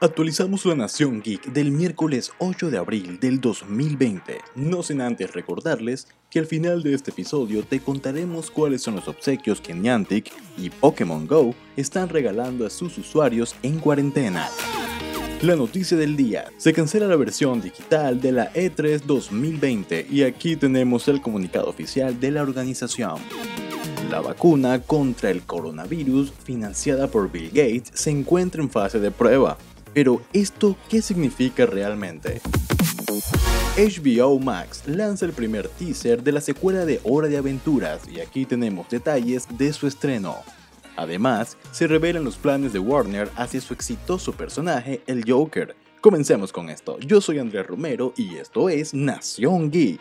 Actualizamos la Nación Geek del miércoles 8 de abril del 2020, no sin antes recordarles que al final de este episodio te contaremos cuáles son los obsequios que Niantic y Pokémon Go están regalando a sus usuarios en cuarentena. La noticia del día, se cancela la versión digital de la E3 2020 y aquí tenemos el comunicado oficial de la organización. La vacuna contra el coronavirus financiada por Bill Gates se encuentra en fase de prueba. Pero ¿esto qué significa realmente? HBO Max lanza el primer teaser de la secuela de Hora de Aventuras y aquí tenemos detalles de su estreno. Además, se revelan los planes de Warner hacia su exitoso personaje, el Joker. Comencemos con esto. Yo soy Andrés Romero y esto es Nación Geek.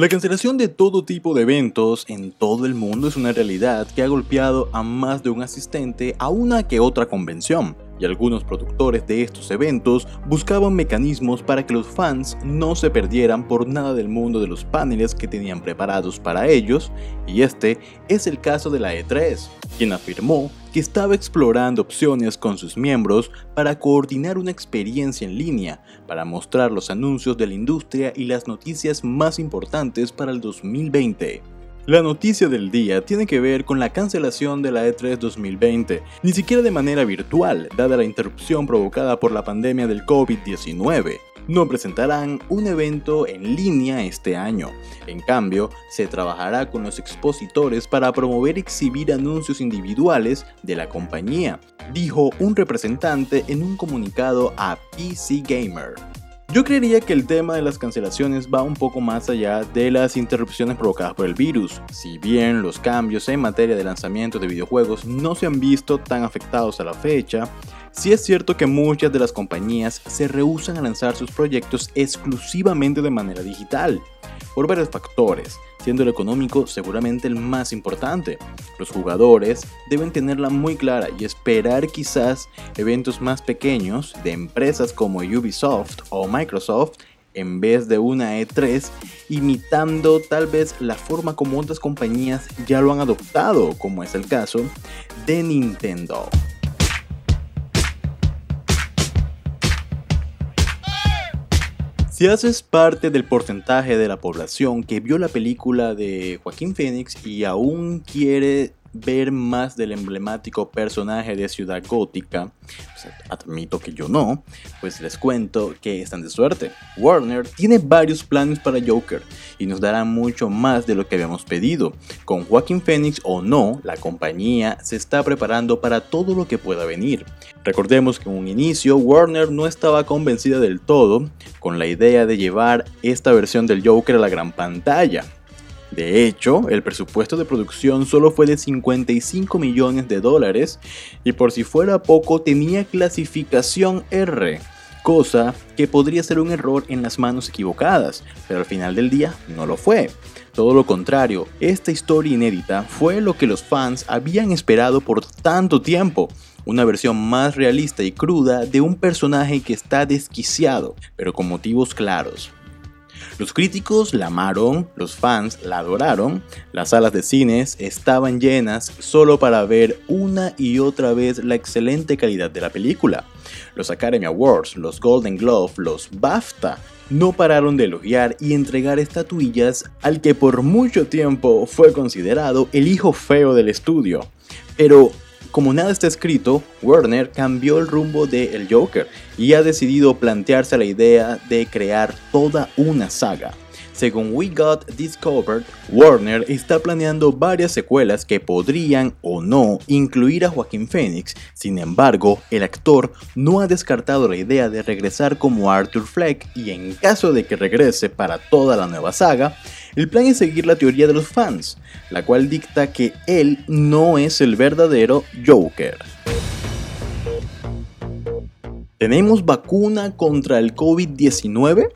La cancelación de todo tipo de eventos en todo el mundo es una realidad que ha golpeado a más de un asistente a una que otra convención y algunos productores de estos eventos buscaban mecanismos para que los fans no se perdieran por nada del mundo de los paneles que tenían preparados para ellos, y este es el caso de la E3, quien afirmó que estaba explorando opciones con sus miembros para coordinar una experiencia en línea, para mostrar los anuncios de la industria y las noticias más importantes para el 2020. La noticia del día tiene que ver con la cancelación de la E3 2020, ni siquiera de manera virtual, dada la interrupción provocada por la pandemia del COVID-19. No presentarán un evento en línea este año. En cambio, se trabajará con los expositores para promover y exhibir anuncios individuales de la compañía, dijo un representante en un comunicado a PC Gamer. Yo creería que el tema de las cancelaciones va un poco más allá de las interrupciones provocadas por el virus. Si bien los cambios en materia de lanzamiento de videojuegos no se han visto tan afectados a la fecha, sí es cierto que muchas de las compañías se rehusan a lanzar sus proyectos exclusivamente de manera digital, por varios factores siendo el económico seguramente el más importante. Los jugadores deben tenerla muy clara y esperar quizás eventos más pequeños de empresas como Ubisoft o Microsoft en vez de una E3, imitando tal vez la forma como otras compañías ya lo han adoptado, como es el caso de Nintendo. Si haces parte del porcentaje de la población que vio la película de Joaquín Phoenix y aún quiere ver más del emblemático personaje de Ciudad Gótica, pues, admito que yo no, pues les cuento que están de suerte. Warner tiene varios planes para Joker y nos dará mucho más de lo que habíamos pedido. Con Joaquin Phoenix o no, la compañía se está preparando para todo lo que pueda venir. Recordemos que en un inicio Warner no estaba convencida del todo con la idea de llevar esta versión del Joker a la gran pantalla de hecho, el presupuesto de producción solo fue de 55 millones de dólares y por si fuera poco tenía clasificación R, cosa que podría ser un error en las manos equivocadas, pero al final del día no lo fue. Todo lo contrario, esta historia inédita fue lo que los fans habían esperado por tanto tiempo, una versión más realista y cruda de un personaje que está desquiciado, pero con motivos claros. Los críticos la amaron, los fans la adoraron, las salas de cines estaban llenas solo para ver una y otra vez la excelente calidad de la película. Los Academy Awards, los Golden Globe, los BAFTA no pararon de elogiar y entregar estatuillas al que por mucho tiempo fue considerado el hijo feo del estudio. Pero como nada está escrito, Warner cambió el rumbo de El Joker y ha decidido plantearse la idea de crear toda una saga. Según We Got Discovered, Warner está planeando varias secuelas que podrían o no incluir a Joaquín Phoenix. Sin embargo, el actor no ha descartado la idea de regresar como Arthur Fleck y en caso de que regrese para toda la nueva saga, el plan es seguir la teoría de los fans, la cual dicta que él no es el verdadero Joker. ¿Tenemos vacuna contra el COVID-19?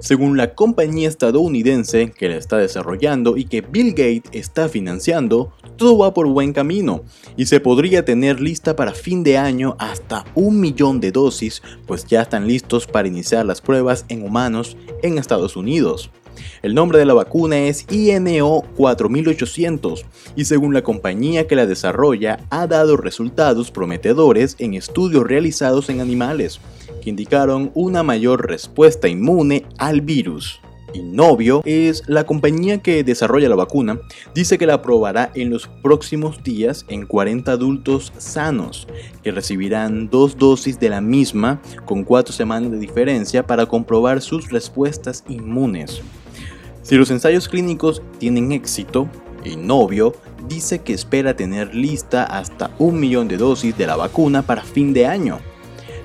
Según la compañía estadounidense que la está desarrollando y que Bill Gates está financiando, todo va por buen camino y se podría tener lista para fin de año hasta un millón de dosis, pues ya están listos para iniciar las pruebas en humanos en Estados Unidos. El nombre de la vacuna es INO 4800 y según la compañía que la desarrolla ha dado resultados prometedores en estudios realizados en animales, que indicaron una mayor respuesta inmune al virus. Innovio es la compañía que desarrolla la vacuna, dice que la aprobará en los próximos días en 40 adultos sanos, que recibirán dos dosis de la misma con cuatro semanas de diferencia para comprobar sus respuestas inmunes. Si los ensayos clínicos tienen éxito, Innovio dice que espera tener lista hasta un millón de dosis de la vacuna para fin de año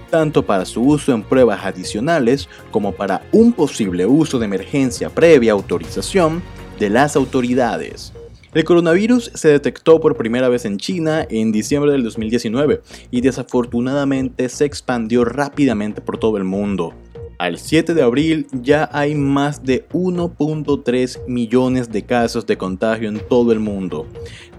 tanto para su uso en pruebas adicionales como para un posible uso de emergencia previa autorización de las autoridades. El coronavirus se detectó por primera vez en China en diciembre del 2019 y desafortunadamente se expandió rápidamente por todo el mundo. Al 7 de abril ya hay más de 1.3 millones de casos de contagio en todo el mundo,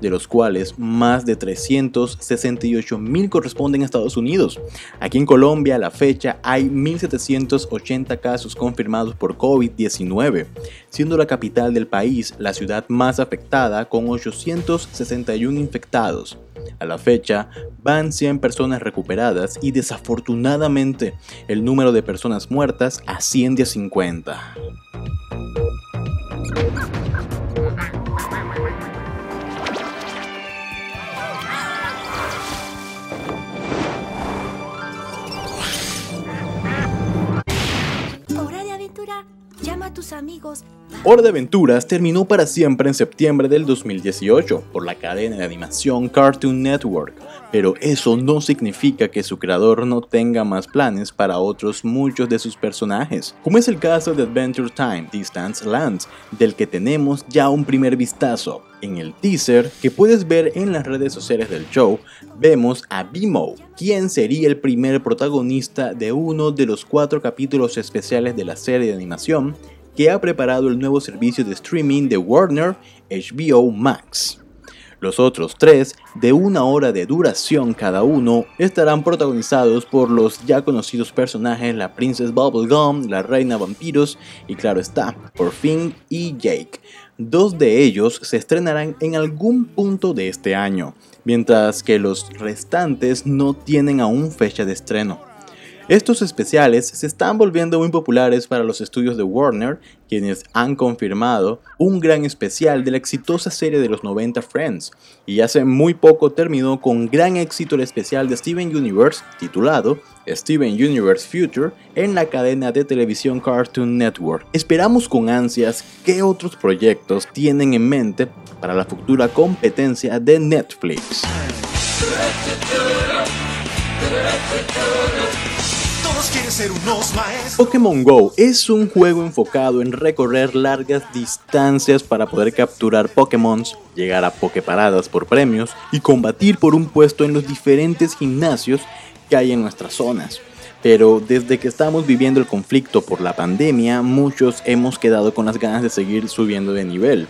de los cuales más de 368 mil corresponden a Estados Unidos. Aquí en Colombia a la fecha hay 1.780 casos confirmados por COVID-19, siendo la capital del país la ciudad más afectada con 861 infectados. A la fecha, van 100 personas recuperadas y desafortunadamente el número de personas muertas asciende a 50. Hora de aventura. Llama a tus amigos. Hora de Aventuras terminó para siempre en septiembre del 2018 por la cadena de animación Cartoon Network, pero eso no significa que su creador no tenga más planes para otros muchos de sus personajes, como es el caso de Adventure Time Distance Lands, del que tenemos ya un primer vistazo. En el teaser que puedes ver en las redes sociales del show, vemos a Bimo, quien sería el primer protagonista de uno de los cuatro capítulos especiales de la serie de animación que ha preparado el nuevo servicio de streaming de Warner, HBO Max. Los otros tres, de una hora de duración cada uno, estarán protagonizados por los ya conocidos personajes la Princess Bubblegum, la Reina Vampiros y claro está, por Finn y Jake. Dos de ellos se estrenarán en algún punto de este año, mientras que los restantes no tienen aún fecha de estreno. Estos especiales se están volviendo muy populares para los estudios de Warner, quienes han confirmado un gran especial de la exitosa serie de los 90 Friends, y hace muy poco terminó con gran éxito el especial de Steven Universe titulado Steven Universe Future en la cadena de televisión Cartoon Network. Esperamos con ansias qué otros proyectos tienen en mente para la futura competencia de Netflix. Pokémon Go es un juego enfocado en recorrer largas distancias para poder capturar Pokémon, llegar a Poképaradas por premios y combatir por un puesto en los diferentes gimnasios que hay en nuestras zonas. Pero desde que estamos viviendo el conflicto por la pandemia, muchos hemos quedado con las ganas de seguir subiendo de nivel.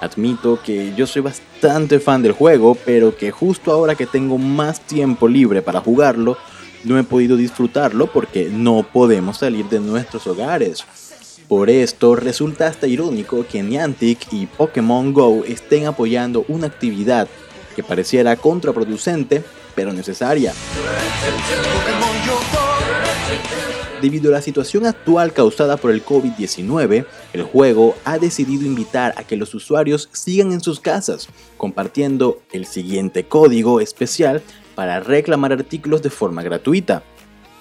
Admito que yo soy bastante fan del juego, pero que justo ahora que tengo más tiempo libre para jugarlo, no he podido disfrutarlo porque no podemos salir de nuestros hogares. Por esto resulta hasta irónico que Niantic y Pokémon Go estén apoyando una actividad que pareciera contraproducente, pero necesaria. Debido a la situación actual causada por el COVID-19, el juego ha decidido invitar a que los usuarios sigan en sus casas, compartiendo el siguiente código especial para reclamar artículos de forma gratuita.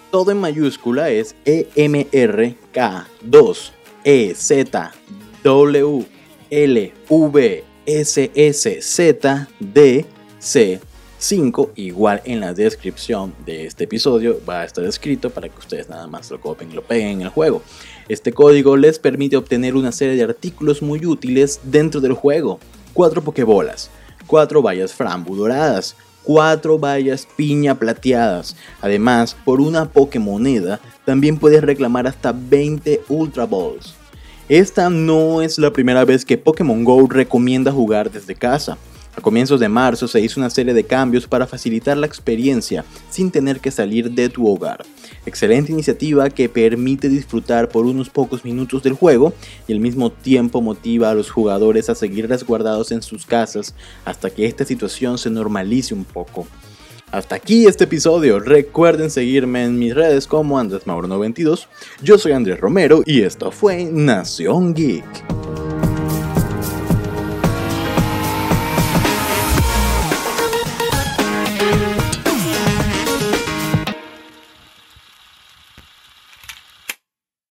Todo en mayúscula es EMRK2EZWLVSSZDC 5 igual en la descripción de este episodio va a estar escrito para que ustedes nada más lo copien y lo peguen en el juego. Este código les permite obtener una serie de artículos muy útiles dentro del juego. 4 pokebolas, 4 vallas frambu doradas, 4 vallas piña plateadas. Además, por una Pokémoneda también puedes reclamar hasta 20 Ultra Balls. Esta no es la primera vez que Pokémon Go recomienda jugar desde casa. A comienzos de marzo se hizo una serie de cambios para facilitar la experiencia sin tener que salir de tu hogar. Excelente iniciativa que permite disfrutar por unos pocos minutos del juego y al mismo tiempo motiva a los jugadores a seguir resguardados en sus casas hasta que esta situación se normalice un poco. Hasta aquí este episodio. Recuerden seguirme en mis redes como AndrésMauro92. Yo soy Andrés Romero y esto fue Nación Geek.